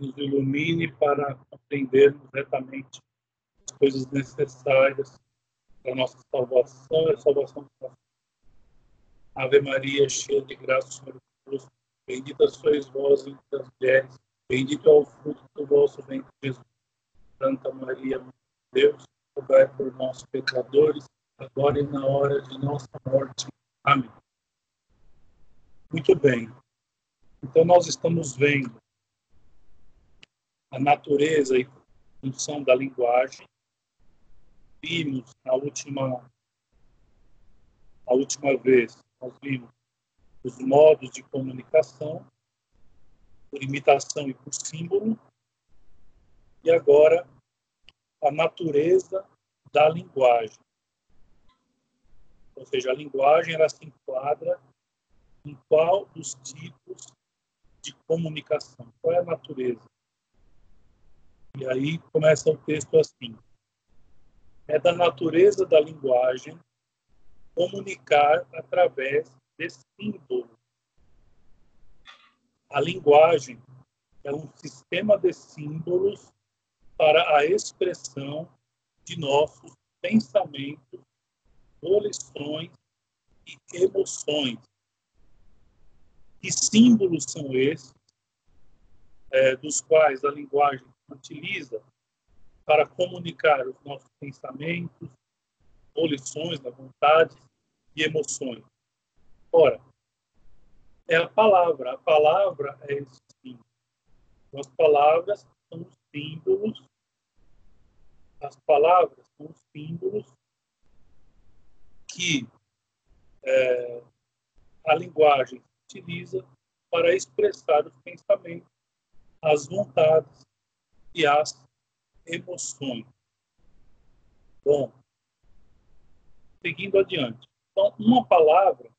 nos ilumine para compreendermos retamente as coisas necessárias para a nossa salvação e a salvação do nosso. Ave Maria, cheia de graça, Senhor é convosco. Bendita sois vós entre as mulheres, bendito é o fruto do vosso ventre, Jesus. Santa Maria, Mãe de Deus, rogai por nós, pecadores, agora e na hora de nossa morte. Amém. Muito bem. Então, nós estamos vendo a natureza e função da linguagem. Vimos na última, a última vez, nós vimos os modos de comunicação, por imitação e por símbolo, e agora a natureza da linguagem. Ou seja, a linguagem ela se enquadra em qual dos tipos de comunicação, qual é a natureza. E aí começa o texto assim: é da natureza da linguagem comunicar através de símbolo. A linguagem é um sistema de símbolos para a expressão de nossos pensamentos, volições e emoções. Que símbolos são esses, é, dos quais a linguagem utiliza para comunicar os nossos pensamentos, volições, vontades e emoções? Ora, é a palavra. A palavra é esse símbolo. Então, as palavras são os símbolos. As palavras são os símbolos que é, a linguagem utiliza para expressar os pensamentos, as vontades e as emoções. Bom, seguindo adiante. Então, uma palavra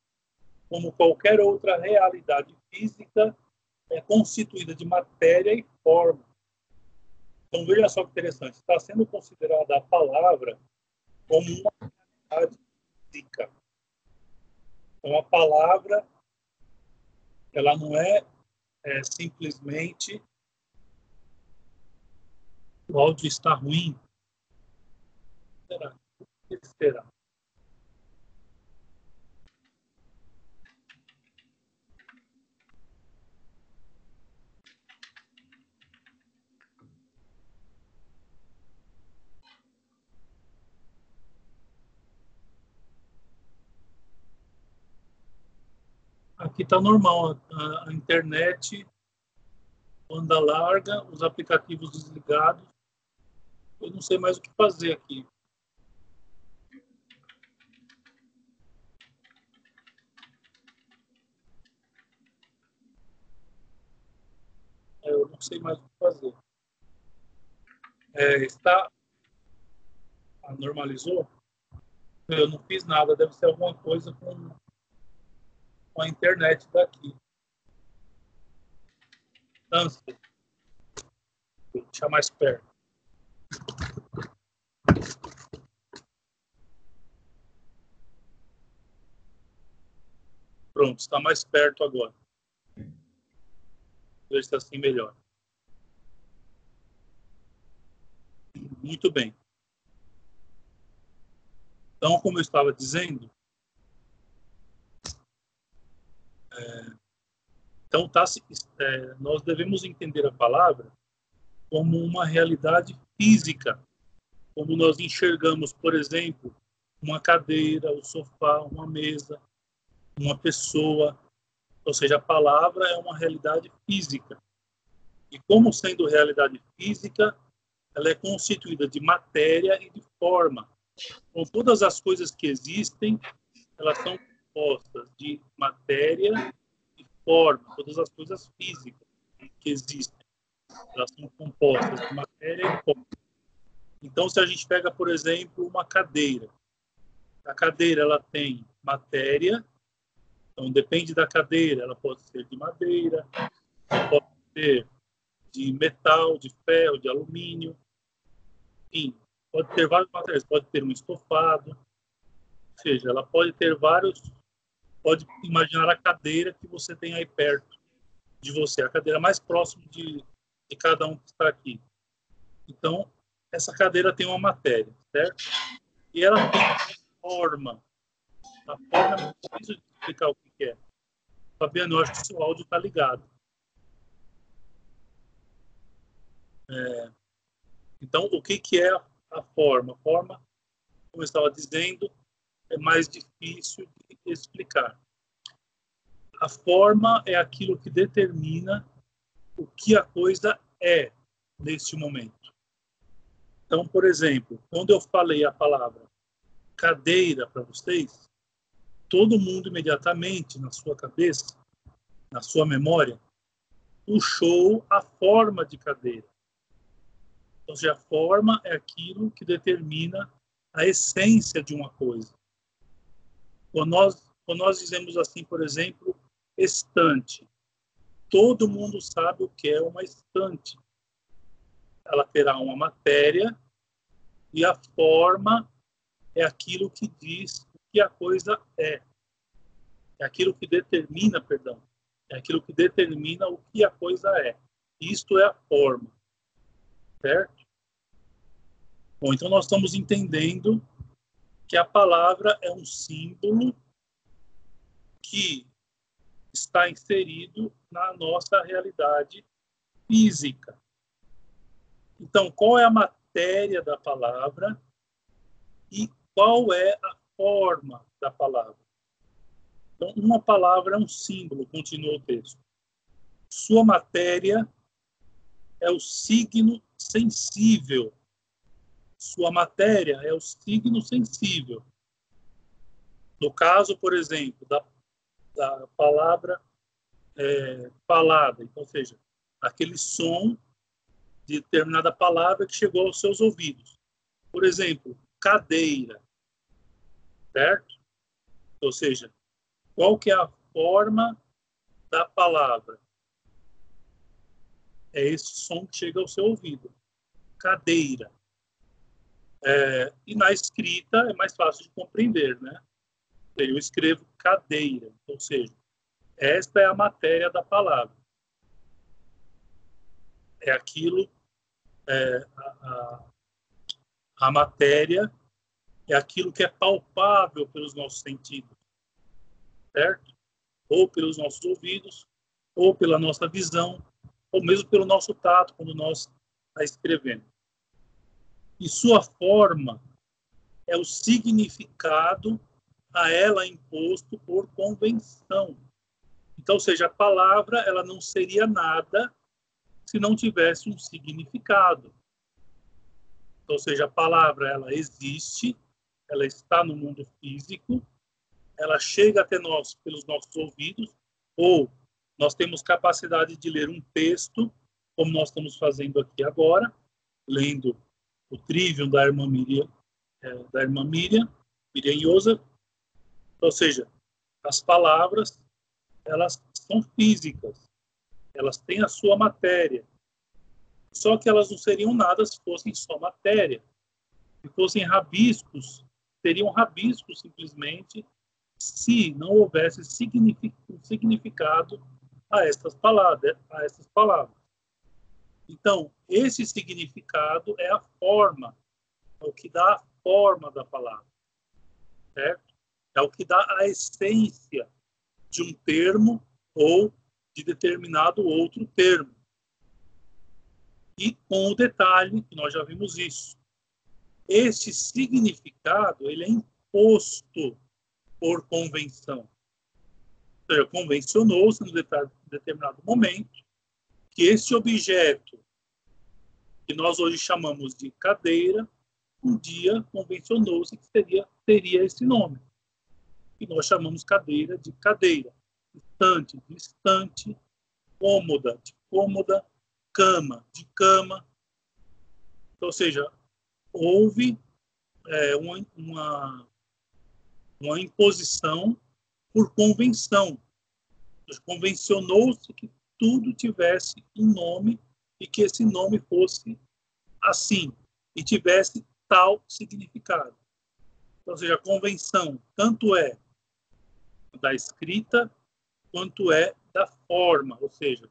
como qualquer outra realidade física, é constituída de matéria e forma. Então, veja só que interessante, está sendo considerada a palavra como uma realidade física. Então, a palavra, ela não é, é simplesmente o áudio está ruim. Será? Será? Aqui está normal, a, a, internet, banda larga, os aplicativos desligados. Eu não sei mais o que fazer aqui. É, eu não sei mais o que fazer. É, está. Ah, normalizou? Eu não fiz nada, deve ser alguma coisa com com a internet daqui. Distância. Vou deixar mais perto. Pronto, está mais perto agora. Ver se assim melhor. Muito bem. Então, como eu estava dizendo, então, tá, é, nós devemos entender a palavra como uma realidade física, como nós enxergamos, por exemplo, uma cadeira, o um sofá, uma mesa, uma pessoa. Ou seja, a palavra é uma realidade física. E como sendo realidade física, ela é constituída de matéria e de forma. Então, todas as coisas que existem, elas são compostas de matéria e forma, todas as coisas físicas que existem, elas são compostas de matéria e forma. Então, se a gente pega, por exemplo, uma cadeira, a cadeira ela tem matéria, então depende da cadeira, ela pode ser de madeira, pode ser de metal, de ferro, de alumínio, enfim, pode ter vários materiais, pode ter um estofado, ou seja, ela pode ter vários pode imaginar a cadeira que você tem aí perto de você, a cadeira mais próxima de, de cada um que está aqui. Então, essa cadeira tem uma matéria, certo? E ela tem uma forma. A forma é difícil de explicar o que é. Fabiano, eu acho que seu áudio está ligado. É, então, o que, que é a forma? A forma, como eu estava dizendo, é mais difícil de explicar. A forma é aquilo que determina o que a coisa é neste momento. Então, por exemplo, quando eu falei a palavra cadeira para vocês, todo mundo imediatamente na sua cabeça, na sua memória, puxou a forma de cadeira. Ou seja, a forma é aquilo que determina a essência de uma coisa. Quando nós, quando nós dizemos assim, por exemplo, estante, todo mundo sabe o que é uma estante. Ela terá uma matéria e a forma é aquilo que diz o que a coisa é. É aquilo que determina, perdão, é aquilo que determina o que a coisa é. Isto é a forma certo? Bom, então nós estamos entendendo que a palavra é um símbolo que está inserido na nossa realidade física. Então, qual é a matéria da palavra e qual é a forma da palavra? Então, uma palavra é um símbolo, continua o texto. Sua matéria é o signo sensível. Sua matéria é o signo sensível. No caso, por exemplo, da, da palavra é, falada, então, ou seja, aquele som de determinada palavra que chegou aos seus ouvidos. Por exemplo, cadeira, certo? Ou seja, qual que é a forma da palavra? é esse som que chega ao seu ouvido. Cadeira. É, e na escrita é mais fácil de compreender, né? Eu escrevo cadeira, ou seja, esta é a matéria da palavra. É aquilo, é, a, a, a matéria é aquilo que é palpável pelos nossos sentidos, certo? Ou pelos nossos ouvidos, ou pela nossa visão, ou mesmo pelo nosso tato, quando nós está escrevendo. E sua forma é o significado a ela imposto por convenção. Então, ou seja, a palavra ela não seria nada se não tivesse um significado. Então, ou seja, a palavra ela existe, ela está no mundo físico, ela chega até nós pelos nossos ouvidos ou nós temos capacidade de ler um texto, como nós estamos fazendo aqui agora, lendo o Trivium da irmã Miriam, é, da irmã Miriam, Miriam. Ou seja, as palavras, elas são físicas, elas têm a sua matéria. Só que elas não seriam nada se fossem só matéria. Se fossem rabiscos, seriam rabiscos simplesmente se não houvesse significado a estas palavras, a estas palavras. Então, esse significado é a forma, é o que dá a forma da palavra, certo? É o que dá a essência de um termo ou de determinado outro termo. E com o detalhe, que nós já vimos isso, este significado ele é imposto por convenção seja, convencionou-se em determinado momento que esse objeto que nós hoje chamamos de cadeira, um dia convencionou-se que seria, teria esse nome. E nós chamamos cadeira de cadeira, estante de estante, cômoda de cômoda, cama de cama. Ou seja, houve é, uma, uma, uma imposição por convenção. Convencionou-se que tudo tivesse um nome e que esse nome fosse assim e tivesse tal significado. Ou seja, a convenção tanto é da escrita quanto é da forma, ou seja,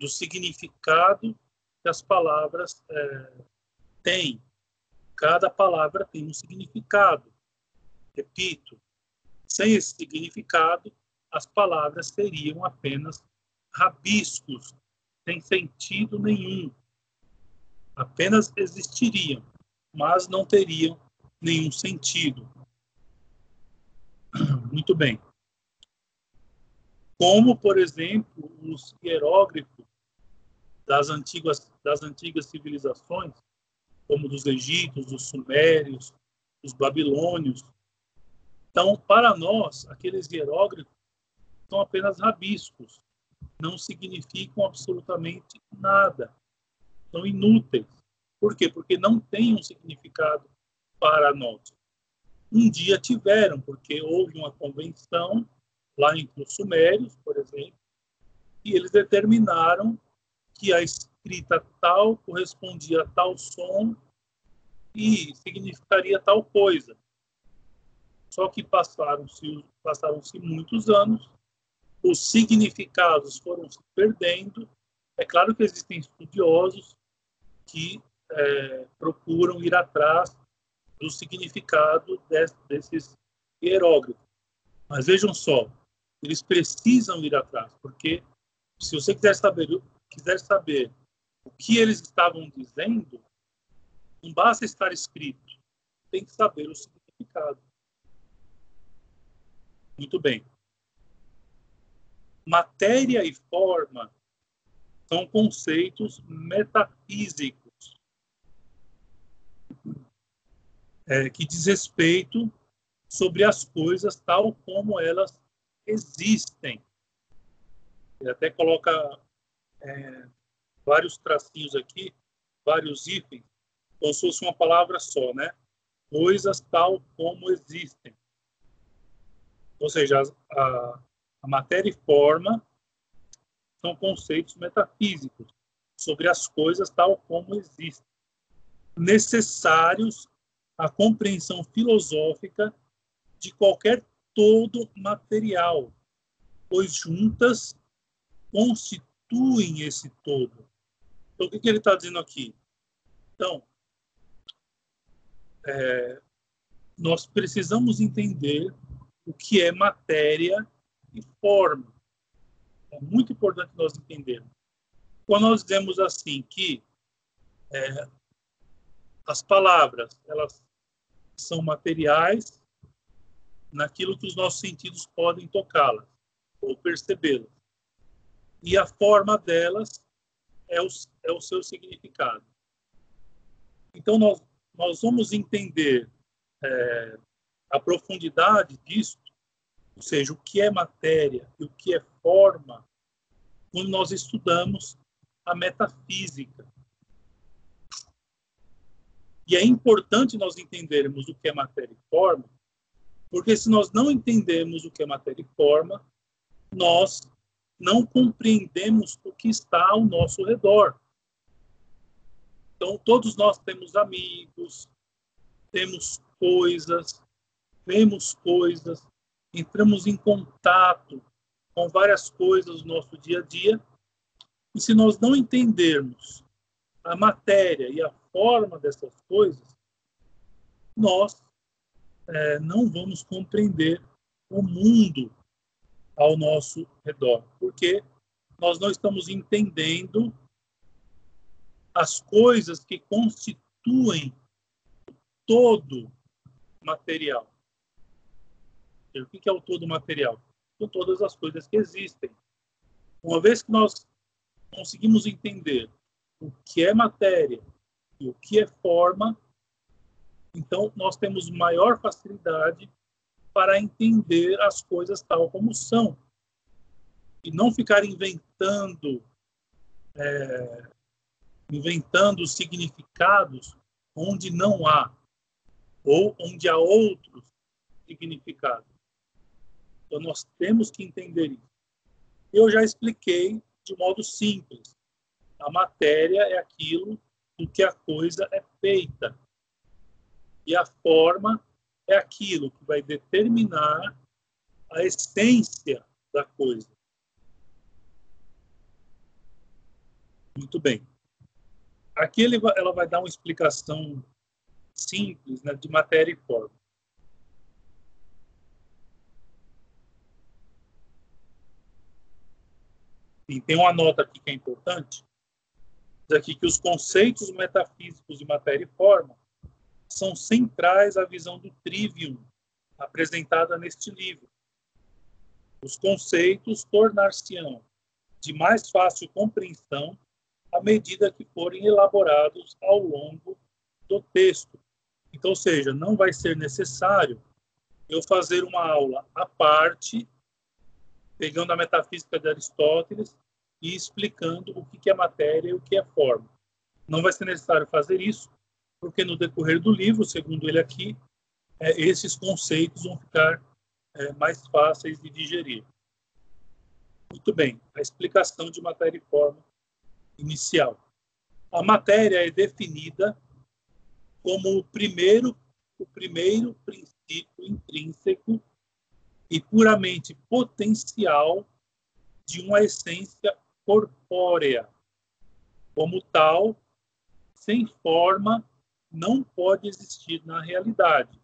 do significado que as palavras é, têm. Cada palavra tem um significado. Repito, sem esse significado, as palavras seriam apenas rabiscos, sem sentido nenhum. Apenas existiriam, mas não teriam nenhum sentido. Muito bem. Como, por exemplo, os hieróglifos das antigas, das antigas civilizações, como dos egípcios, dos sumérios, dos babilônios. Então, para nós, aqueles hieróglifos são apenas rabiscos, não significam absolutamente nada, são inúteis. Por quê? Porque não têm um significado para nós. Um dia tiveram, porque houve uma convenção lá entre os sumérios, por exemplo, e eles determinaram que a escrita tal correspondia a tal som e significaria tal coisa. Só que passaram-se passaram muitos anos, os significados foram se perdendo. É claro que existem estudiosos que é, procuram ir atrás do significado desses hieróglifos. Mas vejam só, eles precisam ir atrás, porque se você quiser saber, quiser saber o que eles estavam dizendo, não basta estar escrito, tem que saber o significado. Muito bem. Matéria e forma são conceitos metafísicos é, que diz respeito sobre as coisas tal como elas existem. Ele até coloca é, vários tracinhos aqui, vários itens, como se fosse uma palavra só, né? Coisas tal como existem. Ou seja, a, a matéria e forma são conceitos metafísicos sobre as coisas tal como existem, necessários à compreensão filosófica de qualquer todo material, pois juntas constituem esse todo. Então, o que, que ele está dizendo aqui? Então, é, nós precisamos entender o que é matéria e forma. É muito importante nós entendermos. Quando nós dizemos assim que é, as palavras elas são materiais naquilo que os nossos sentidos podem tocá-las ou percebê-las. E a forma delas é o, é o seu significado. Então, nós, nós vamos entender é, a profundidade disso, ou seja, o que é matéria e o que é forma, quando nós estudamos a metafísica. E é importante nós entendermos o que é matéria e forma, porque se nós não entendemos o que é matéria e forma, nós não compreendemos o que está ao nosso redor. Então, todos nós temos amigos, temos coisas, vemos coisas, entramos em contato com várias coisas no nosso dia a dia. E se nós não entendermos a matéria e a forma dessas coisas, nós é, não vamos compreender o mundo ao nosso redor, porque nós não estamos entendendo as coisas que constituem todo material. O que é o todo material? São todas as coisas que existem. Uma vez que nós conseguimos entender o que é matéria e o que é forma, então nós temos maior facilidade para entender as coisas tal como são e não ficar inventando é, inventando significados onde não há ou onde há outros significados. Então nós temos que entender isso. Eu já expliquei de modo simples. A matéria é aquilo do que a coisa é feita. E a forma é aquilo que vai determinar a essência da coisa. Muito bem. Aqui ele, ela vai dar uma explicação simples né, de matéria e forma. E tem uma nota aqui que é importante, diz aqui que os conceitos metafísicos de matéria e forma são centrais à visão do trivium apresentada neste livro. Os conceitos tornar-se-ão de mais fácil compreensão à medida que forem elaborados ao longo do texto. Então, ou seja, não vai ser necessário eu fazer uma aula à parte pegando a metafísica de Aristóteles e explicando o que é matéria e o que é forma. Não vai ser necessário fazer isso, porque no decorrer do livro, segundo ele aqui, é, esses conceitos vão ficar é, mais fáceis de digerir. Muito bem, a explicação de matéria e forma inicial. A matéria é definida como o primeiro, o primeiro princípio intrínseco e puramente potencial de uma essência corpórea. Como tal, sem forma, não pode existir na realidade,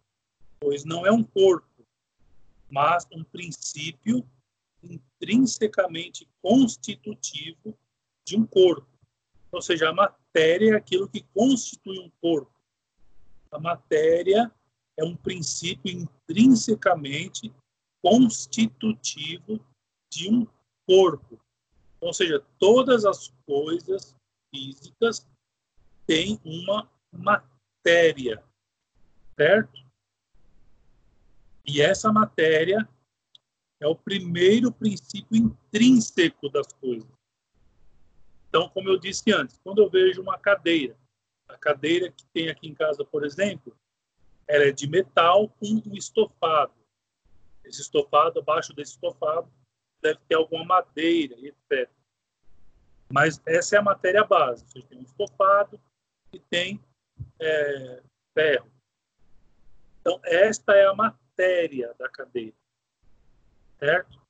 pois não é um corpo, mas um princípio intrinsecamente constitutivo de um corpo. Ou seja, a matéria é aquilo que constitui um corpo. A matéria é um princípio intrinsecamente constitutivo de um corpo. Ou seja, todas as coisas físicas têm uma matéria, certo? E essa matéria é o primeiro princípio intrínseco das coisas. Então, como eu disse antes, quando eu vejo uma cadeira, a cadeira que tem aqui em casa, por exemplo, ela é de metal com um estofado. Esse estofado, abaixo desse estofado, deve ter alguma madeira, etc. Mas essa é a matéria base. Você tem um estofado e tem é, ferro. Então, esta é a matéria da cadeira. Certo?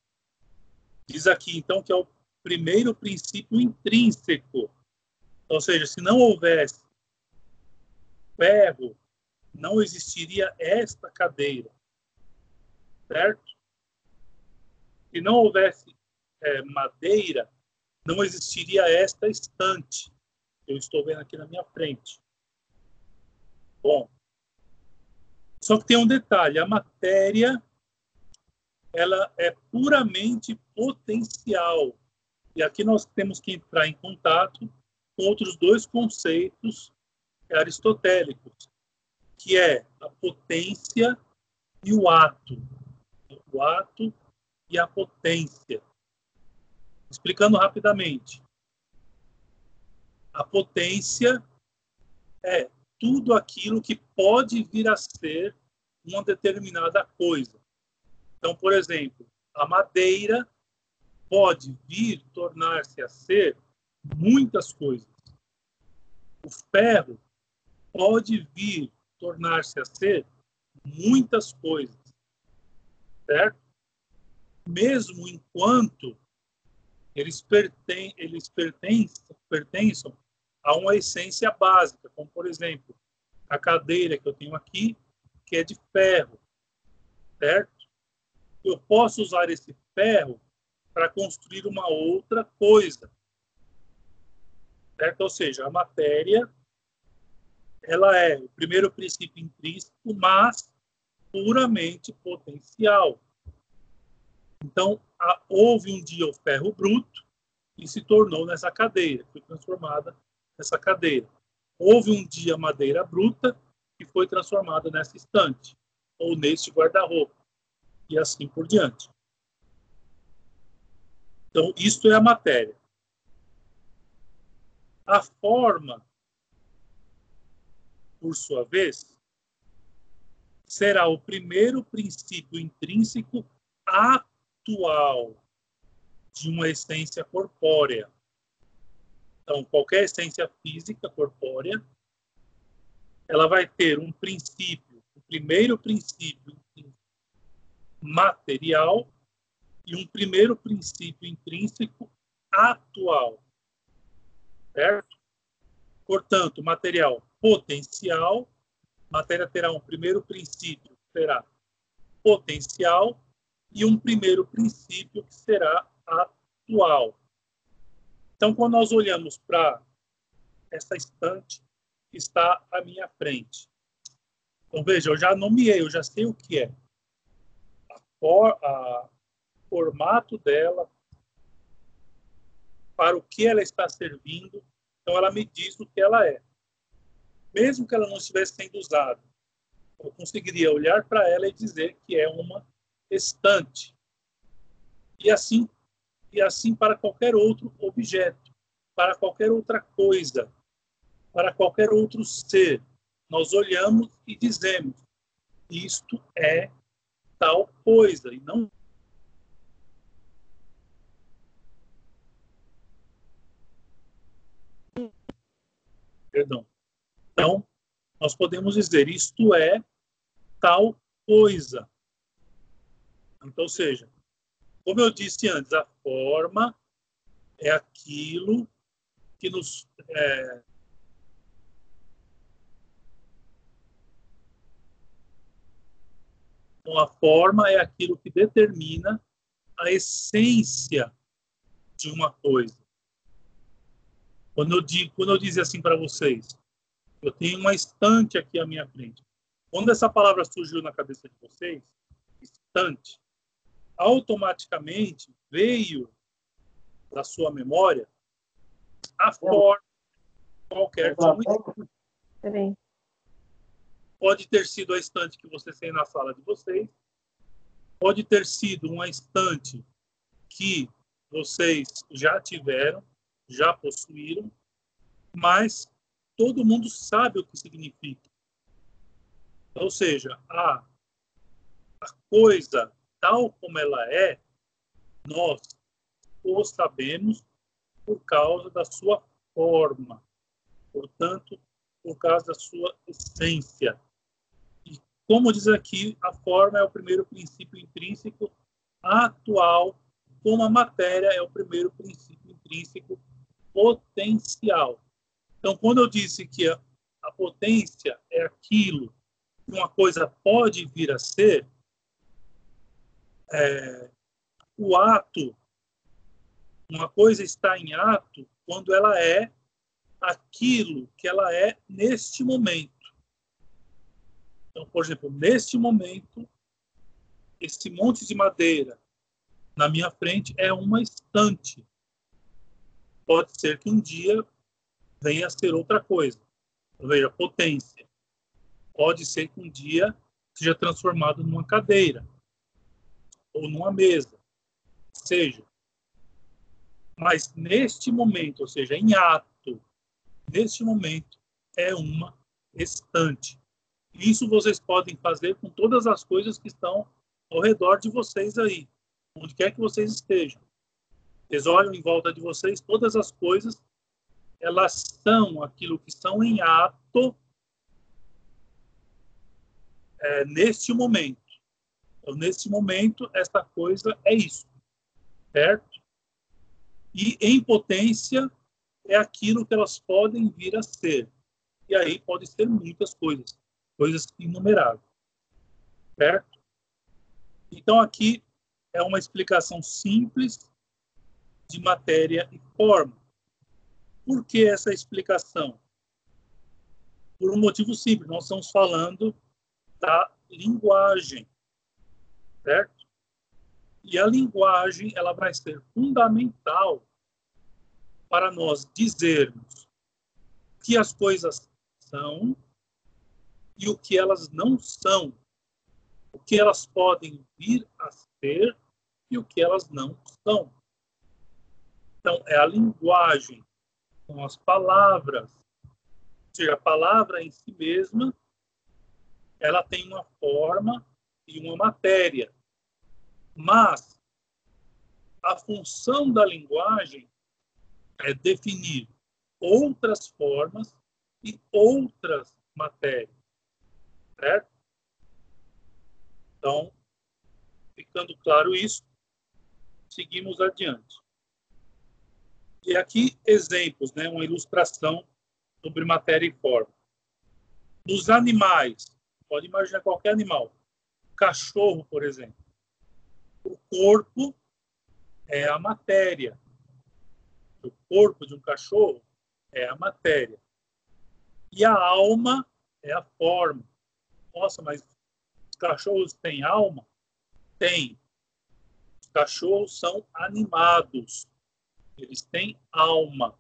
Diz aqui, então, que é o primeiro princípio intrínseco. Ou seja, se não houvesse ferro, não existiria esta cadeira. Certo? Se não houvesse é, madeira, não existiria esta estante. Eu estou vendo aqui na minha frente. Bom, só que tem um detalhe: a matéria ela é puramente potencial. E aqui nós temos que entrar em contato com outros dois conceitos aristotélicos, que é a potência e o ato. O ato e a potência. Explicando rapidamente. A potência é tudo aquilo que pode vir a ser uma determinada coisa. Então, por exemplo, a madeira pode vir tornar-se a ser muitas coisas. O ferro pode vir tornar-se a ser muitas coisas. Certo? Mesmo enquanto eles, perten eles pertencem, a uma essência básica, como, por exemplo, a cadeira que eu tenho aqui, que é de ferro, certo? Eu posso usar esse ferro para construir uma outra coisa, certo? Ou seja, a matéria, ela é o primeiro princípio intrínseco, mas puramente potencial. Então, houve um dia o ferro bruto e se tornou nessa cadeira, foi transformada nessa cadeira. Houve um dia madeira bruta e foi transformada nessa estante ou neste guarda-roupa e assim por diante. Então, isto é a matéria. A forma, por sua vez, será o primeiro princípio intrínseco atual de uma essência corpórea. Então, qualquer essência física corpórea, ela vai ter um princípio, o primeiro princípio material e um primeiro princípio intrínseco atual. Certo? Portanto, material potencial, matéria terá um primeiro princípio, que será potencial, e um primeiro princípio, que será atual. Então, quando nós olhamos para essa estante que está à minha frente, então veja, eu já nomeei, eu já sei o que é. A, for, a formato dela, para o que ela está servindo, então ela me diz o que ela é. Mesmo que ela não estivesse sendo usada, eu conseguiria olhar para ela e dizer que é uma estante. E assim e assim para qualquer outro objeto, para qualquer outra coisa, para qualquer outro ser. Nós olhamos e dizemos: isto é tal coisa, e não Perdão. Então, nós podemos dizer isto é tal coisa. Então, seja, como eu disse antes, a forma é aquilo que nos. É, então, a forma é aquilo que determina a essência de uma coisa. Quando eu, digo, quando eu dizia assim para vocês, eu tenho uma estante aqui à minha frente. Quando essa palavra surgiu na cabeça de vocês, estante, automaticamente veio da sua memória a forma qualquer de uma Pode ter sido a estante que vocês têm na sala de vocês, pode ter sido uma estante que vocês já tiveram, já possuíram, mas todo mundo sabe o que significa. Ou seja, a, a coisa tal como ela é, nós o sabemos por causa da sua forma, portanto, por causa da sua essência. E como diz aqui, a forma é o primeiro princípio intrínseco atual, como a matéria é o primeiro princípio intrínseco potencial. Então, quando eu disse que a, a potência é aquilo que uma coisa pode vir a ser, é, o ato, uma coisa está em ato quando ela é aquilo que ela é neste momento. Então, por exemplo, neste momento, esse monte de madeira na minha frente é uma estante. Pode ser que um dia venha a ser outra coisa. Ou veja, potência. Pode ser que um dia seja transformado numa cadeira ou numa mesa, seja. Mas neste momento, ou seja, em ato, neste momento, é uma estante. Isso vocês podem fazer com todas as coisas que estão ao redor de vocês aí, onde quer que vocês estejam. Vocês olham em volta de vocês, todas as coisas, elas são aquilo que são em ato é, neste momento. Então, nesse momento, essa coisa é isso, certo? E em potência é aquilo que elas podem vir a ser. E aí pode ser muitas coisas, coisas inumeráveis, certo? Então aqui é uma explicação simples de matéria e forma. Por que essa explicação? Por um motivo simples, nós estamos falando da linguagem certo? E a linguagem ela vai ser fundamental para nós dizermos que as coisas são e o que elas não são, o que elas podem vir a ser e o que elas não são. Então, é a linguagem, são as palavras. Ou seja, a palavra em si mesma, ela tem uma forma e uma matéria. Mas a função da linguagem é definir outras formas e outras matérias. Certo? Então, ficando claro isso, seguimos adiante. E aqui exemplos, né, uma ilustração sobre matéria e forma. Nos animais, pode imaginar qualquer animal, cachorro, por exemplo, o corpo é a matéria. O corpo de um cachorro é a matéria. E a alma é a forma. Nossa, mas os cachorros têm alma? Tem. Os cachorros são animados. Eles têm alma.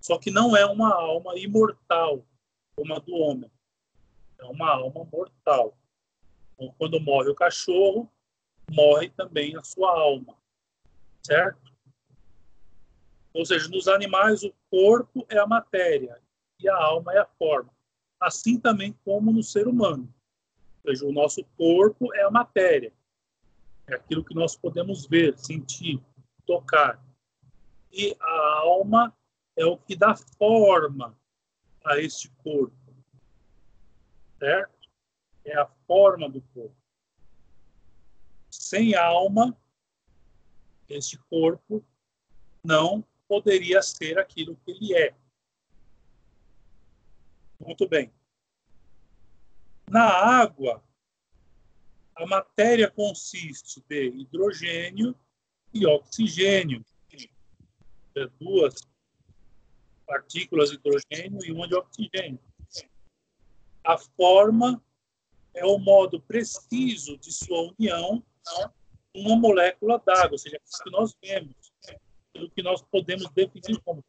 Só que não é uma alma imortal, como a do homem. É uma alma mortal. Então, quando morre o cachorro, morre também a sua alma. Certo? Ou seja, nos animais o corpo é a matéria e a alma é a forma. Assim também como no ser humano. Ou seja, o nosso corpo é a matéria. É aquilo que nós podemos ver, sentir, tocar. E a alma é o que dá forma a este corpo. Certo? É a forma do corpo. Sem alma, este corpo não poderia ser aquilo que ele é. Muito bem. Na água, a matéria consiste de hidrogênio e oxigênio. Duas partículas de hidrogênio e uma de oxigênio. A forma é o modo preciso de sua união uma molécula d'água, ou seja, aquilo que nós vemos, aquilo que nós podemos definir como.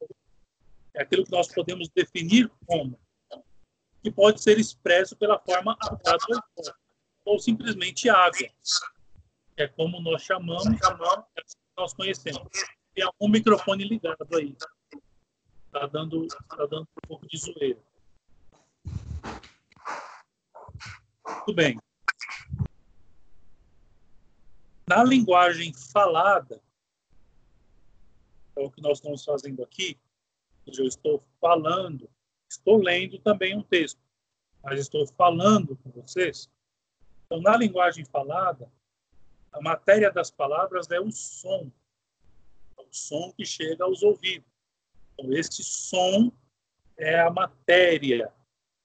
É aquilo que nós podemos definir como, que pode ser expresso pela forma H2O, ou simplesmente água, é como nós chamamos, chamamos nós conhecemos. Tem algum microfone ligado aí. Tá dando, tá dando um pouco de zoeira. Muito bem. Na linguagem falada, é o que nós estamos fazendo aqui, eu estou falando, estou lendo também um texto, mas estou falando com vocês. Então, na linguagem falada, a matéria das palavras é o som, é o som que chega aos ouvidos. Então, este som é a matéria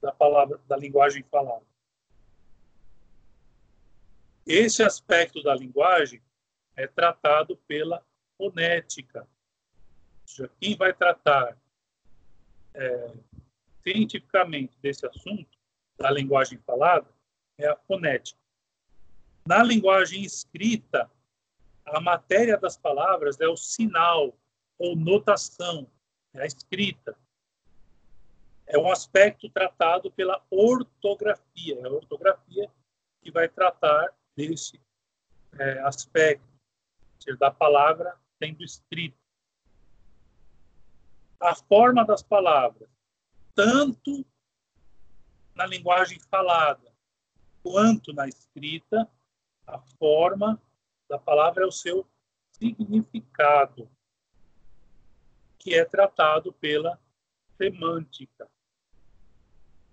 da palavra, da linguagem falada. Esse aspecto da linguagem é tratado pela fonética. Quem vai tratar é, cientificamente desse assunto, da linguagem falada, é a fonética. Na linguagem escrita, a matéria das palavras é o sinal ou notação é a escrita. É um aspecto tratado pela ortografia. É a ortografia que vai tratar desse é, aspecto seja, da palavra sendo escrita. A forma das palavras, tanto na linguagem falada quanto na escrita, a forma da palavra é o seu significado que é tratado pela semântica.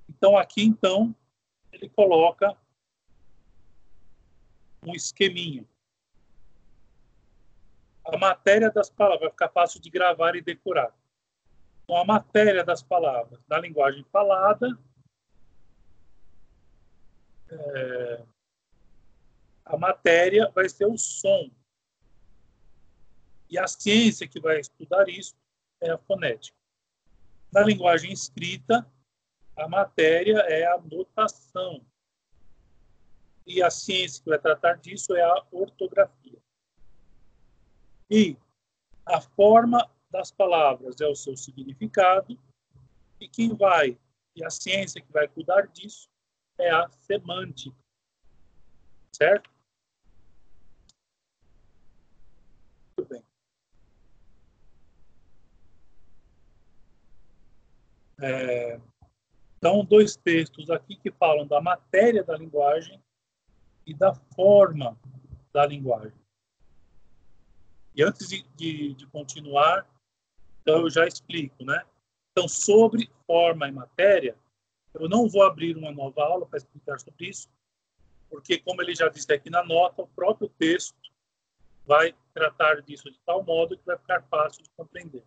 Então, aqui, então, ele coloca um esqueminha. A matéria das palavras vai ficar fácil de gravar e decorar. Então, a matéria das palavras da linguagem falada é, a matéria vai ser o som. E a ciência que vai estudar isso é a fonética. Na linguagem escrita, a matéria é a notação. E a ciência que vai tratar disso é a ortografia. E a forma das palavras é o seu significado, e quem vai, e a ciência que vai cuidar disso é a semântica. Certo? Muito bem. É, então, dois textos aqui que falam da matéria da linguagem e da forma da linguagem. E antes de, de, de continuar, então eu já explico, né? Então, sobre forma e matéria, eu não vou abrir uma nova aula para explicar sobre isso, porque, como ele já disse aqui na nota, o próprio texto vai tratar disso de tal modo que vai ficar fácil de compreender.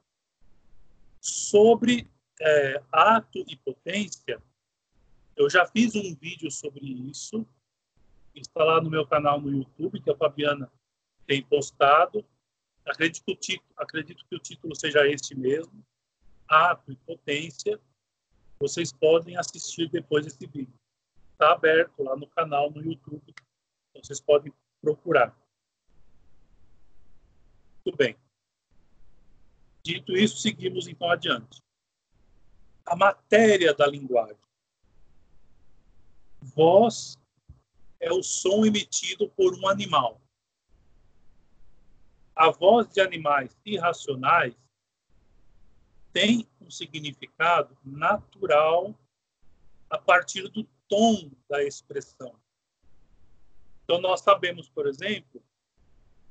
Sobre é, ato e potência, eu já fiz um vídeo sobre isso, está lá no meu canal no YouTube, que a Fabiana tem postado. Acredito que o título, acredito que o título seja este mesmo, Ato e Potência. Vocês podem assistir depois desse vídeo. Está aberto lá no canal no YouTube, então vocês podem procurar. Muito bem. Dito isso, seguimos então adiante. A matéria da linguagem. Voz é o som emitido por um animal. A voz de animais irracionais tem um significado natural a partir do tom da expressão. Então, nós sabemos, por exemplo,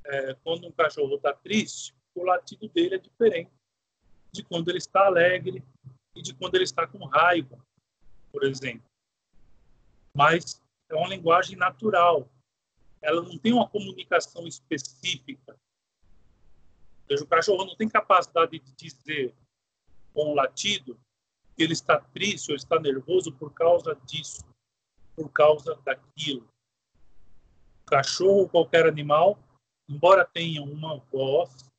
é, quando um cachorro está triste, o latido dele é diferente de quando ele está alegre e de quando ele está com raiva, por exemplo. Mas é uma linguagem natural. Ela não tem uma comunicação específica. Seja, o cachorro não tem capacidade de dizer com o latido que ele está triste ou está nervoso por causa disso, por causa daquilo. O cachorro ou qualquer animal, embora tenham uma voz,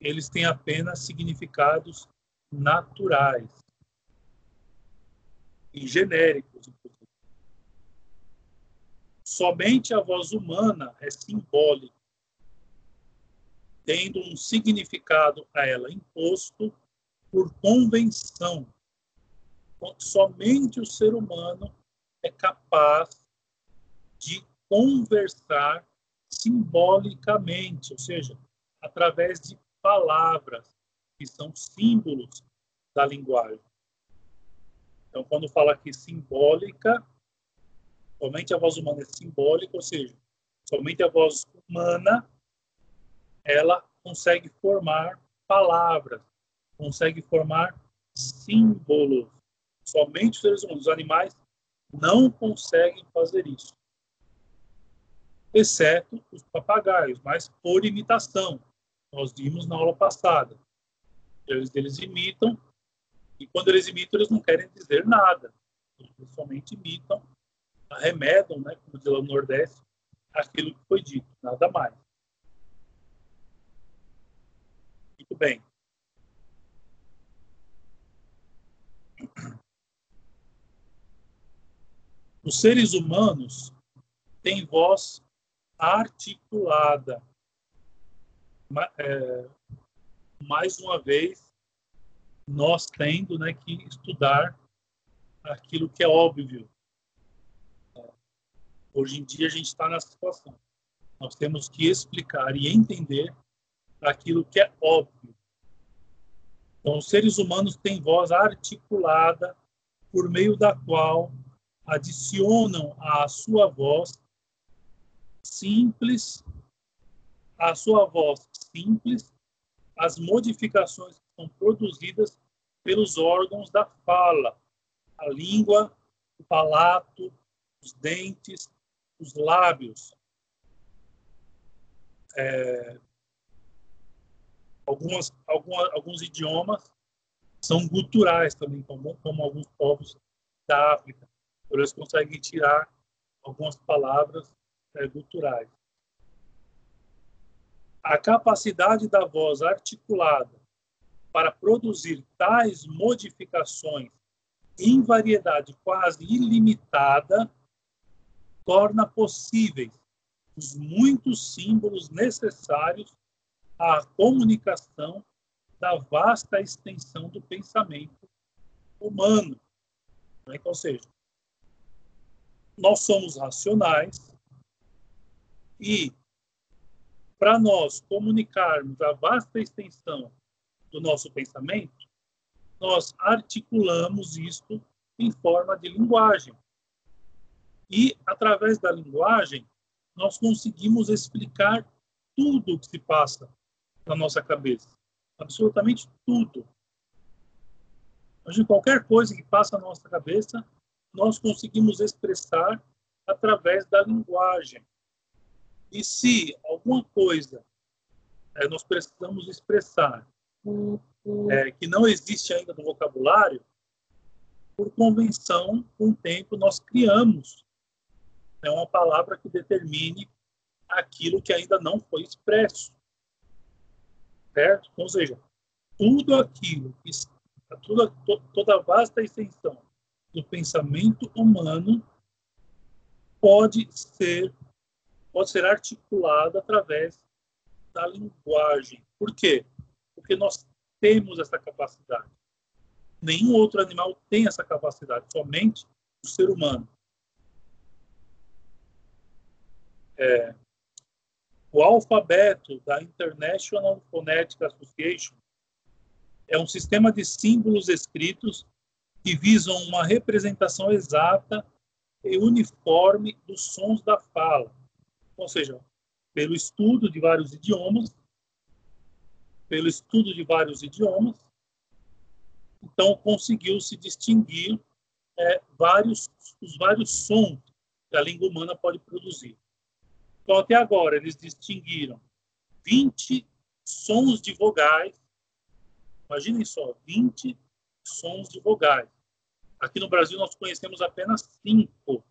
eles têm apenas significados naturais e genéricos, inclusive. Somente a voz humana é simbólica, tendo um significado a ela imposto por convenção. Somente o ser humano é capaz de conversar simbolicamente, ou seja, através de palavras, que são símbolos da linguagem. Então, quando fala aqui simbólica, somente a voz humana é simbólica, ou seja, somente a voz humana ela consegue formar palavras, consegue formar símbolos. Somente os seres humanos, os animais não conseguem fazer isso. Exceto os papagaios, mas por imitação nós vimos na aula passada. Eles, eles imitam, e quando eles imitam, eles não querem dizer nada. Eles somente imitam, arremedam, né, como diz lá no Nordeste, aquilo que foi dito, nada mais. Muito bem. Os seres humanos têm voz articulada é, mais uma vez, nós tendo né, que estudar aquilo que é óbvio. Hoje em dia a gente está nessa situação. Nós temos que explicar e entender aquilo que é óbvio. Então, os seres humanos têm voz articulada por meio da qual adicionam à sua voz simples a sua voz simples, as modificações que são produzidas pelos órgãos da fala, a língua, o palato, os dentes, os lábios. É, algumas, alguns idiomas são guturais também, como, como alguns povos da África. Eles conseguem tirar algumas palavras é, guturais a capacidade da voz articulada para produzir tais modificações em variedade quase ilimitada torna possíveis os muitos símbolos necessários à comunicação da vasta extensão do pensamento humano. Né? Ou seja, nós somos racionais e para nós comunicarmos a vasta extensão do nosso pensamento, nós articulamos isto em forma de linguagem. E, através da linguagem, nós conseguimos explicar tudo o que se passa na nossa cabeça. Absolutamente tudo. Hoje, qualquer coisa que passa na nossa cabeça, nós conseguimos expressar através da linguagem. E se alguma coisa é, nós precisamos expressar é, que não existe ainda no vocabulário, por convenção, com o tempo, nós criamos é uma palavra que determine aquilo que ainda não foi expresso. Certo? Ou seja, tudo aquilo, tudo, toda a vasta extensão do pensamento humano pode ser pode ser articulada através da linguagem. Por quê? Porque nós temos essa capacidade. Nenhum outro animal tem essa capacidade, somente o ser humano. É, o alfabeto da International Phonetic Association é um sistema de símbolos escritos que visam uma representação exata e uniforme dos sons da fala. Ou seja, pelo estudo de vários idiomas, pelo estudo de vários idiomas, então conseguiu se distinguir é, vários os vários sons que a língua humana pode produzir. Então, até agora, eles distinguiram 20 sons de vogais. Imaginem só, 20 sons de vogais. Aqui no Brasil, nós conhecemos apenas cinco.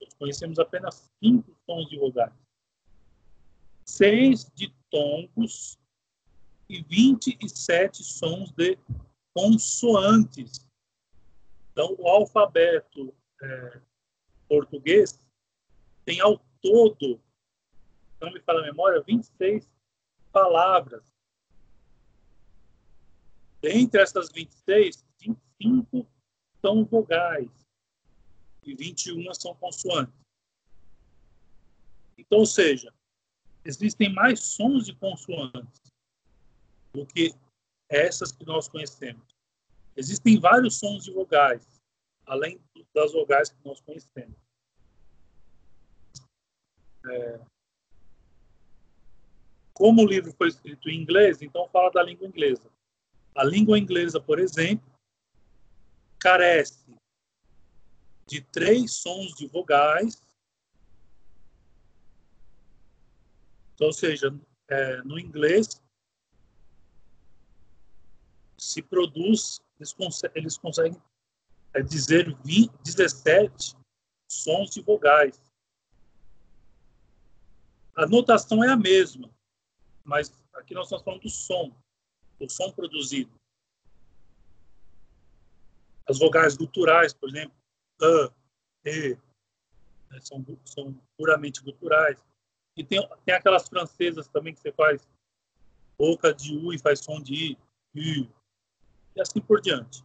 Nós conhecemos apenas cinco sons de vogais. Seis de tongos e 27 sons de consoantes. Então, o alfabeto é, português tem ao todo, não me fala a memória, 26 palavras. Dentre essas 26, 25 são vogais e 21 são consoantes. Então, ou seja, existem mais sons de consoantes do que essas que nós conhecemos. Existem vários sons de vogais, além das vogais que nós conhecemos. É, como o livro foi escrito em inglês, então fala da língua inglesa. A língua inglesa, por exemplo, carece de três sons de vogais, então, ou seja, é, no inglês se produz, eles, conseguem, eles conseguem é, dizer 20, 17 sons de vogais. A notação é a mesma, mas aqui nós estamos falando do som, do som produzido. As vogais guturais, por exemplo, a, e, né, são, são puramente guturais. E tem, tem aquelas francesas também que você faz boca de U e faz som de I, I e assim por diante.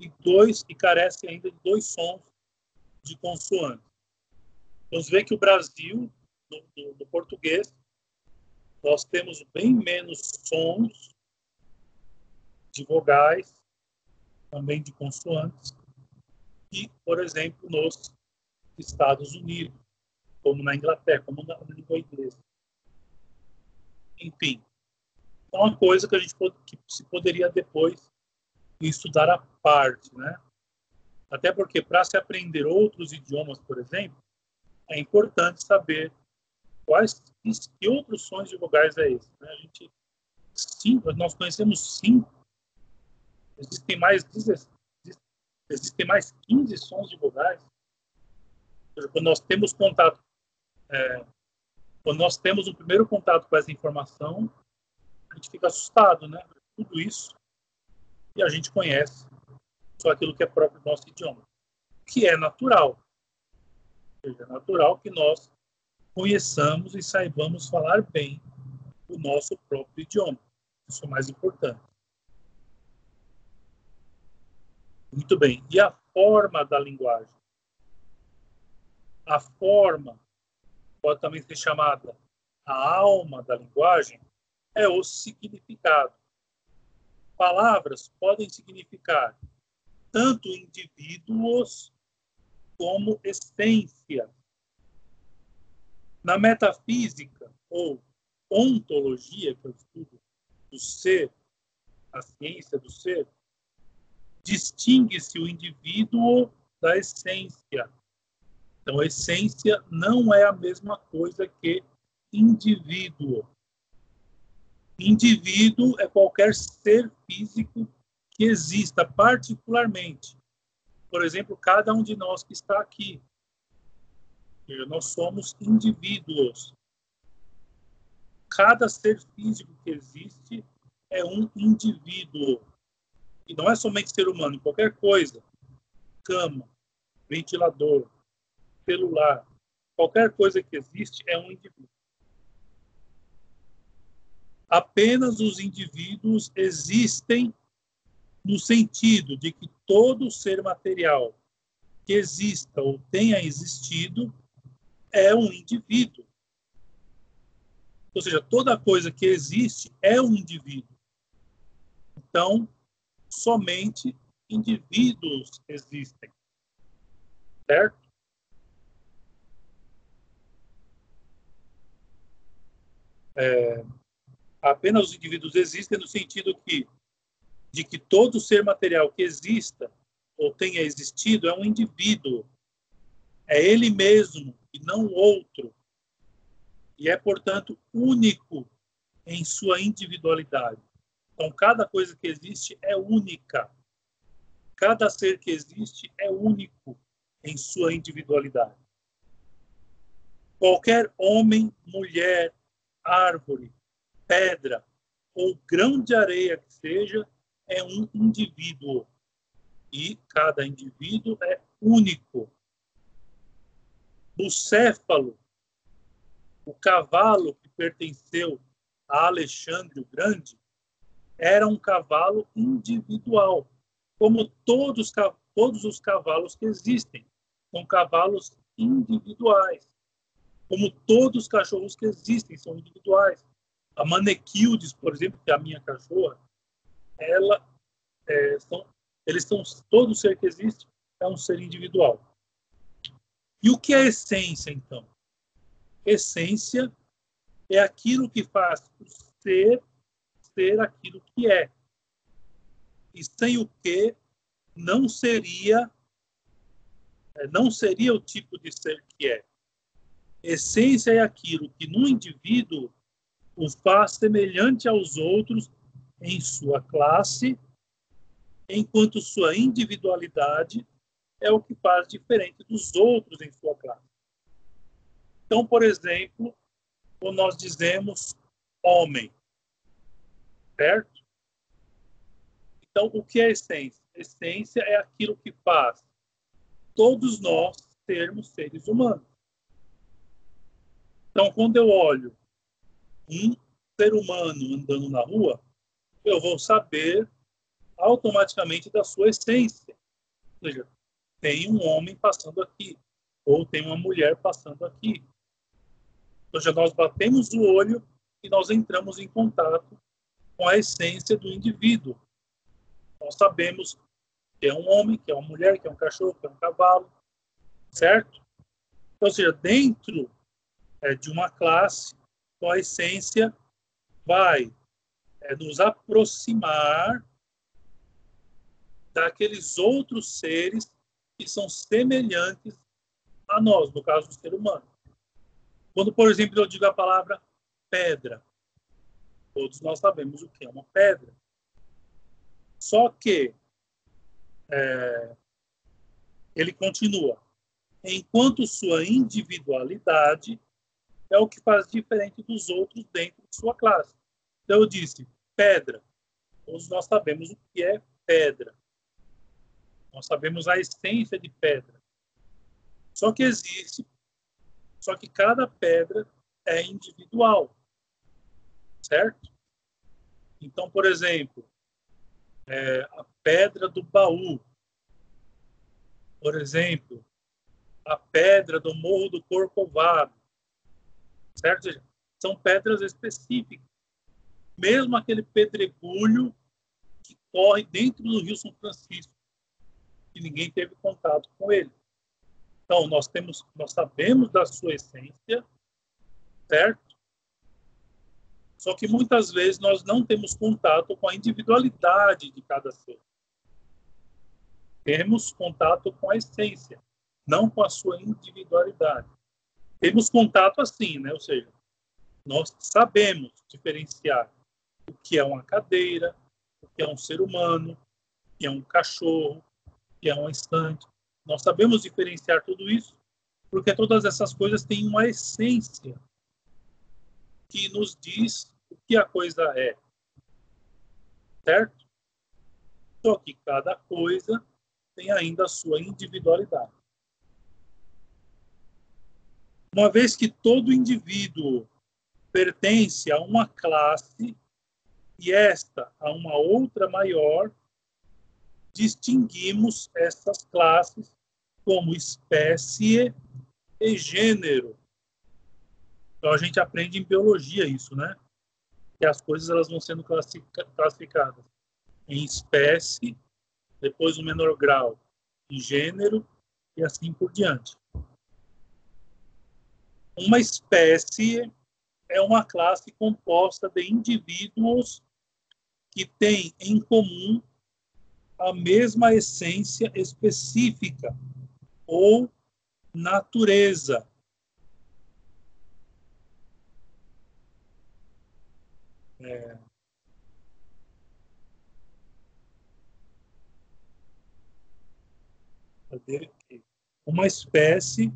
E dois, e carece ainda de dois sons de consoante. Vamos ver que o Brasil, no, no, no português, nós temos bem menos sons de vogais, também de consoantes, e, por exemplo, nos Estados Unidos, como na Inglaterra, como na língua inglesa. Enfim, é uma coisa que a gente que se poderia depois estudar à parte, né? Até porque para se aprender outros idiomas, por exemplo, é importante saber quais que outros sons de vogais é esse. Né? A gente cinco, nós conhecemos cinco. Existem mais existem mais 15 sons de vogais. Quando nós temos contato, é, quando nós temos o primeiro contato com essa informação, a gente fica assustado, né? Tudo isso e a gente conhece só aquilo que é próprio do nosso idioma, que é natural seja, natural que nós conheçamos e saibamos falar bem o nosso próprio idioma. Isso é mais importante. Muito bem. E a forma da linguagem? A forma pode também ser chamada a alma da linguagem, é o significado. Palavras podem significar tanto indivíduos como essência. Na metafísica, ou ontologia, que é o estudo do ser, a ciência do ser, distingue-se o indivíduo da essência. Então, essência não é a mesma coisa que indivíduo. Indivíduo é qualquer ser físico que exista particularmente. Por exemplo, cada um de nós que está aqui. Nós somos indivíduos. Cada ser físico que existe é um indivíduo. E não é somente ser humano, qualquer coisa. Cama, ventilador, celular, qualquer coisa que existe é um indivíduo. Apenas os indivíduos existem no sentido de que todo ser material que exista ou tenha existido é um indivíduo. Ou seja, toda coisa que existe é um indivíduo. Então, somente indivíduos existem. Certo? É, apenas os indivíduos existem no sentido que de que todo ser material que exista ou tenha existido é um indivíduo. É ele mesmo e não outro. E é, portanto, único em sua individualidade. Então, cada coisa que existe é única. Cada ser que existe é único em sua individualidade. Qualquer homem, mulher, árvore, pedra ou grão de areia que seja, é um indivíduo. E cada indivíduo é único. O céfalo, o cavalo que pertenceu a Alexandre o Grande, era um cavalo individual, como todos, todos os cavalos que existem. São cavalos individuais. Como todos os cachorros que existem são individuais. A Manequildes, por exemplo, que é a minha cachorra, ela é, são, eles são todo ser que existe é um ser individual. E o que é essência então? Essência é aquilo que faz o ser ser aquilo que é. E sem o que não seria é, não seria o tipo de ser que é. Essência é aquilo que no indivíduo o faz semelhante aos outros em sua classe, enquanto sua individualidade é o que faz diferente dos outros em sua classe. Então, por exemplo, quando nós dizemos homem, certo? Então, o que é essência? Essência é aquilo que faz todos nós sermos seres humanos. Então, quando eu olho um ser humano andando na rua, eu vou saber automaticamente da sua essência. Ou seja, tem um homem passando aqui, ou tem uma mulher passando aqui. Ou seja, nós batemos o olho e nós entramos em contato com a essência do indivíduo. Nós sabemos que é um homem, que é uma mulher, que é um cachorro, que é um cavalo, certo? Ou seja, dentro é, de uma classe, a essência vai é nos aproximar daqueles outros seres que são semelhantes a nós, no caso do ser humano. Quando, por exemplo, eu digo a palavra pedra, todos nós sabemos o que é uma pedra. Só que é, ele continua. Enquanto sua individualidade é o que faz diferente dos outros dentro de sua classe. Então eu disse, pedra. Todos nós sabemos o que é pedra. Nós sabemos a essência de pedra. Só que existe, só que cada pedra é individual, certo? Então, por exemplo, é, a pedra do baú, por exemplo, a pedra do Morro do Corcovado, certo? São pedras específicas mesmo aquele pedregulho que corre dentro do Rio São Francisco, que ninguém teve contato com ele. Então, nós temos, nós sabemos da sua essência, certo? Só que muitas vezes nós não temos contato com a individualidade de cada ser. Temos contato com a essência, não com a sua individualidade. Temos contato assim, né? Ou seja, nós sabemos diferenciar o que é uma cadeira, o que é um ser humano, o que é um cachorro, o que é uma estante. Nós sabemos diferenciar tudo isso porque todas essas coisas têm uma essência que nos diz o que a coisa é. Certo? Só que cada coisa tem ainda a sua individualidade. Uma vez que todo indivíduo pertence a uma classe e esta a uma outra maior, distinguimos essas classes como espécie e gênero. Então a gente aprende em biologia isso, né? Que as coisas elas vão sendo classificadas em espécie, depois o menor grau em gênero e assim por diante. Uma espécie é uma classe composta de indivíduos que têm em comum a mesma essência específica ou natureza. É. Uma espécie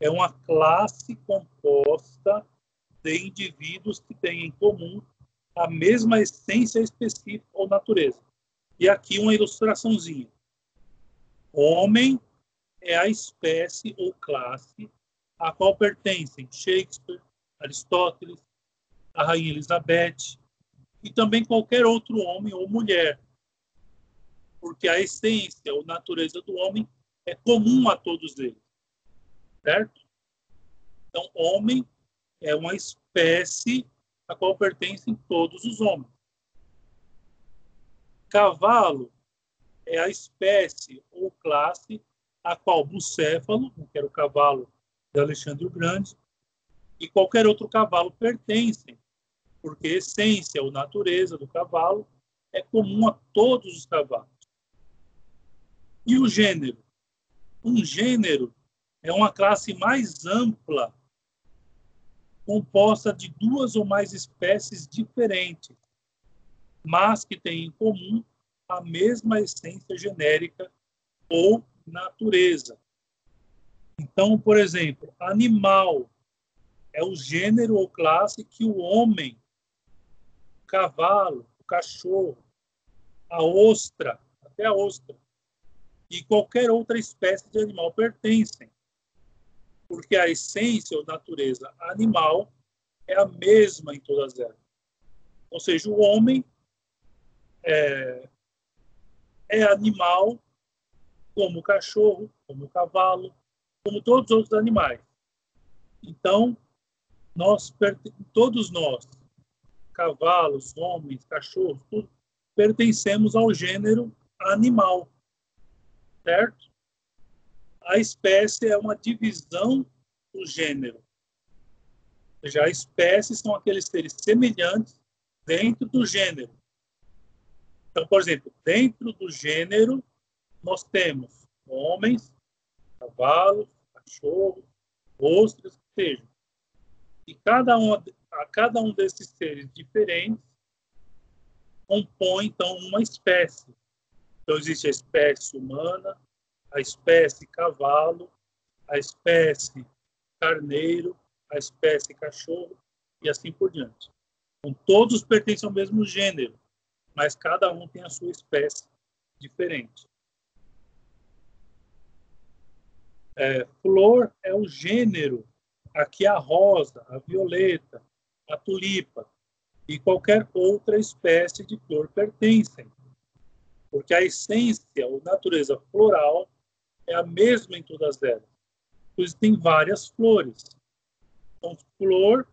é uma classe composta de indivíduos que têm em comum a mesma essência específica ou natureza. E aqui uma ilustraçãozinha. Homem é a espécie ou classe a qual pertencem Shakespeare, Aristóteles, a Rainha Elizabeth e também qualquer outro homem ou mulher, porque a essência ou natureza do homem é comum a todos eles, certo? Então, homem é uma espécie a qual pertencem todos os homens. Cavalo é a espécie ou classe a qual Bucéfalo, que era o cavalo de Alexandre o Grande, e qualquer outro cavalo pertencem, porque a essência ou natureza do cavalo é comum a todos os cavalos. E o gênero? Um gênero é uma classe mais ampla, composta de duas ou mais espécies diferentes, mas que têm em comum a mesma essência genérica ou natureza. Então, por exemplo, animal é o gênero ou classe que o homem, o cavalo, o cachorro, a ostra, até a ostra, e qualquer outra espécie de animal pertencem. Porque a essência ou natureza animal é a mesma em todas elas. Ou seja, o homem é, é animal como o cachorro, como o cavalo, como todos os outros animais. Então, nós todos nós, cavalos, homens, cachorros, tudo, pertencemos ao gênero animal, certo? A espécie é uma divisão do gênero. Já espécies são aqueles seres semelhantes dentro do gênero. Então, por exemplo, dentro do gênero nós temos homens, cavalos, cachorros, ostras, que sejam. E cada um, a cada um desses seres diferentes compõe, então, uma espécie. Então, existe a espécie humana, a espécie cavalo, a espécie carneiro, a espécie cachorro e assim por diante. Então, todos pertencem ao mesmo gênero, mas cada um tem a sua espécie diferente. É, flor é o gênero. Aqui a rosa, a violeta, a tulipa e qualquer outra espécie de flor pertencem. Porque a essência ou natureza floral é a mesma em todas elas. Pois tem várias flores. Então, flor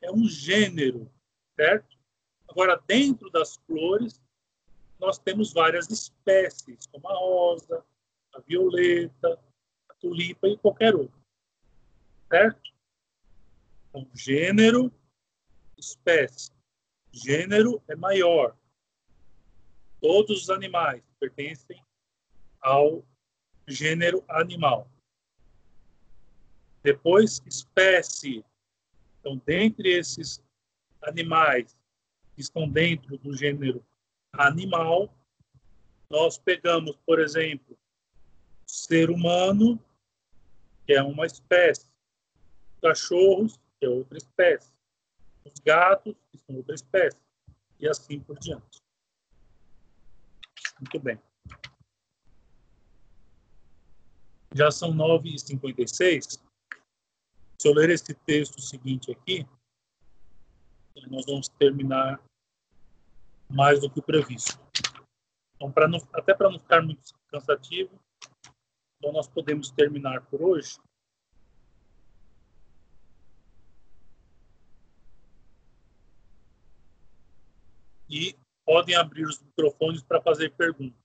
é um gênero, certo? Agora, dentro das flores, nós temos várias espécies, como a rosa, a violeta, tulipa e qualquer outro. Certo? Então, gênero, espécie. Gênero é maior. Todos os animais pertencem ao gênero animal. Depois, espécie. Então, dentre esses animais, que estão dentro do gênero animal. Nós pegamos, por exemplo, ser humano, que é uma espécie, cachorros, que é outra espécie, os gatos, que são outra espécie, e assim por diante. Muito bem. Já são 9h56. Se eu ler esse texto seguinte aqui, nós vamos terminar mais do que o previsto. Então, para até para não ficar muito cansativo, então nós podemos terminar por hoje. E podem abrir os microfones para fazer perguntas.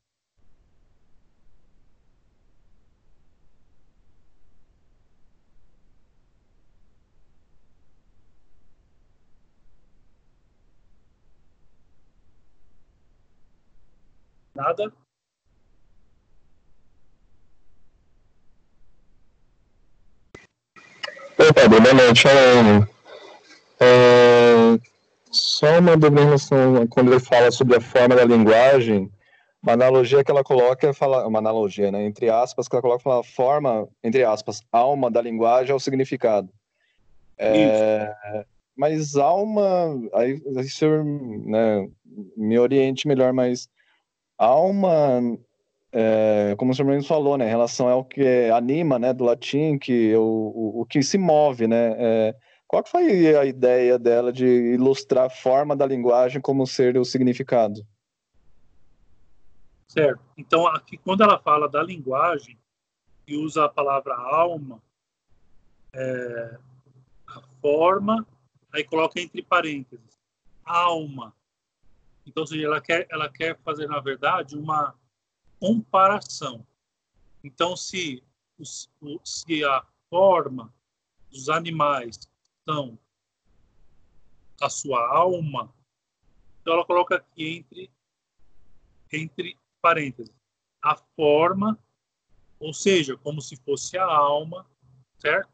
Nada? Oi, Padre, boa noite. É, só uma dúvida quando ele fala sobre a forma da linguagem, uma analogia que ela coloca é falar, uma analogia, né, entre aspas, que ela coloca fala forma, entre aspas, alma da linguagem é o significado. É, mas alma, aí, aí o senhor né, me oriente melhor, mas alma, é, como o senhor mesmo falou, né, em relação ao que anima, né, do latim, que o, o, o que se move, né, é, qual que foi a ideia dela de ilustrar a forma da linguagem como ser o significado? Certo. Então, aqui, quando ela fala da linguagem e usa a palavra alma, é, a forma, aí coloca entre parênteses, alma. Então, seja, ela quer, ela quer fazer, na verdade, uma comparação. Então, se, se a forma dos animais são a sua alma, então ela coloca aqui entre, entre parênteses a forma, ou seja, como se fosse a alma, certo?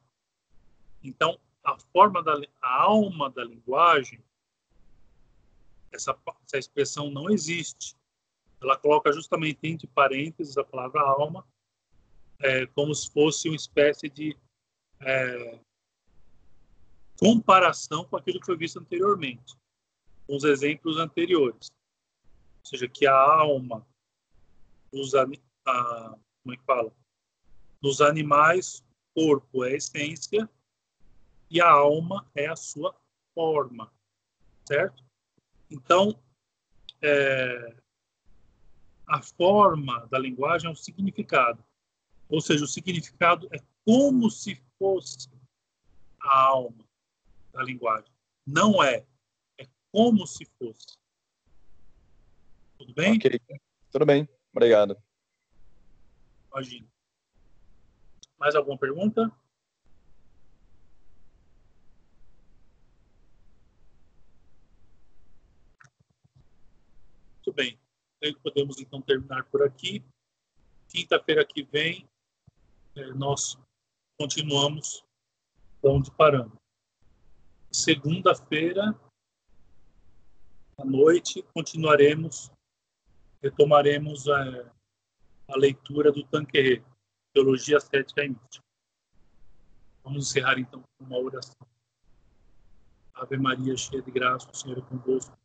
Então, a forma da a alma da linguagem essa, essa expressão não existe. Ela coloca justamente entre parênteses a palavra alma, é, como se fosse uma espécie de é, comparação com aquilo que foi visto anteriormente, com os exemplos anteriores. Ou seja, que a alma dos, a, como é que fala? dos animais, corpo é a essência e a alma é a sua forma, certo? Então, é, a forma da linguagem é o significado. Ou seja, o significado é como se fosse a alma da linguagem. Não é. É como se fosse. Tudo bem? Ok. Tudo bem. Obrigado. Imagina. Mais alguma pergunta? Muito bem. Podemos então terminar por aqui. Quinta-feira que vem, é, nós continuamos onde paramos. Segunda-feira, à noite, continuaremos, retomaremos a, é, a leitura do Tanquerê, Teologia Cética e Mística. Vamos encerrar então com uma oração. Ave Maria, cheia de graça, o Senhor é convosco.